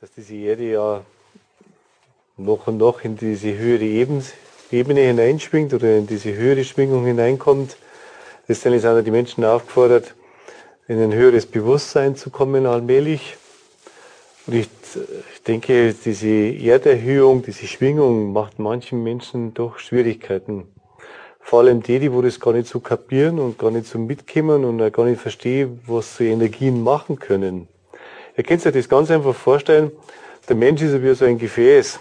dass diese Erde ja noch und noch in diese höhere Ebene hineinschwingt oder in diese höhere Schwingung hineinkommt. Letztendlich sind die Menschen aufgefordert, in ein höheres Bewusstsein zu kommen allmählich. Und ich, ich denke, diese Erderhöhung, diese Schwingung macht manchen Menschen doch Schwierigkeiten. Vor allem die, die das gar nicht so kapieren und gar nicht so mitkommen und gar nicht verstehen, was so Energien machen können. Ihr könnt euch das ganz einfach vorstellen. Der Mensch ist ja wie so ein Gefäß.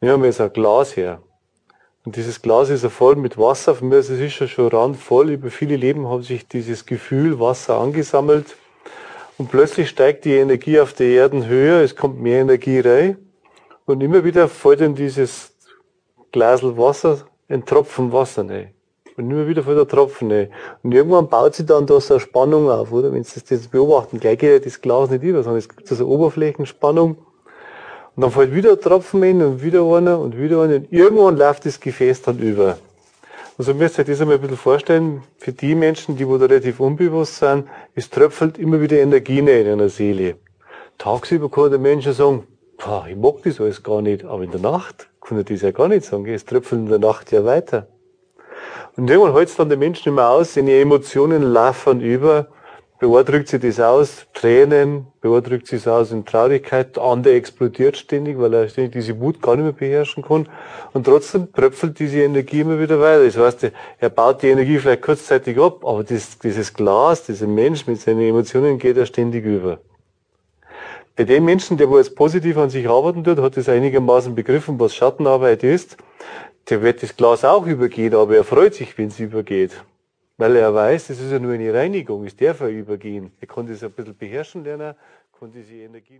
Wir haben jetzt ein Glas her. Und dieses Glas ist ja voll mit Wasser. Von mir ist es ja schon randvoll. Über viele Leben hat sich dieses Gefühl Wasser angesammelt. Und plötzlich steigt die Energie auf der Erden höher. Es kommt mehr Energie rein. Und immer wieder fällt in dieses Glasel Wasser ein Tropfen Wasser rein. Und immer wieder fällt der Tropfen rein. Und irgendwann baut sich dann da so eine Spannung auf, oder? Wenn Sie das beobachten, gleich geht ja das Glas nicht über, sondern es gibt so eine Oberflächenspannung. Und dann fällt wieder ein Tropfen hin und wieder einer und wieder einer. Und irgendwann läuft das Gefäß dann über. Also müsst ihr euch das einmal ein bisschen vorstellen, für die Menschen, die wo da relativ unbewusst sind, es tröpfelt immer wieder Energie in einer Seele. Tagsüber kann der Mensch sagen, ich mag das alles gar nicht, aber in der Nacht kann er das ja gar nicht sagen. Es tröpfelt in der Nacht ja weiter. Und irgendwann hält es dann der Mensch nicht mehr aus, seine Emotionen laufen über, bei einem drückt sich das aus, Tränen, bei einem drückt sich das aus in Traurigkeit, der andere explodiert ständig, weil er ständig diese Wut gar nicht mehr beherrschen kann. Und trotzdem tröpfelt diese Energie immer wieder weiter. Das heißt, er baut die Energie vielleicht kurzzeitig ab, aber das, dieses Glas, dieser Mensch mit seinen Emotionen geht er ständig über. Bei dem Menschen, der wo jetzt positiv an sich arbeiten tut, hat das einigermaßen begriffen, was Schattenarbeit ist, der wird das Glas auch übergehen, aber er freut sich, wenn es übergeht. Weil er weiß, das ist ja nur eine Reinigung, es darf er übergehen. Er kann das ein bisschen beherrschen lernen, kann diese Energie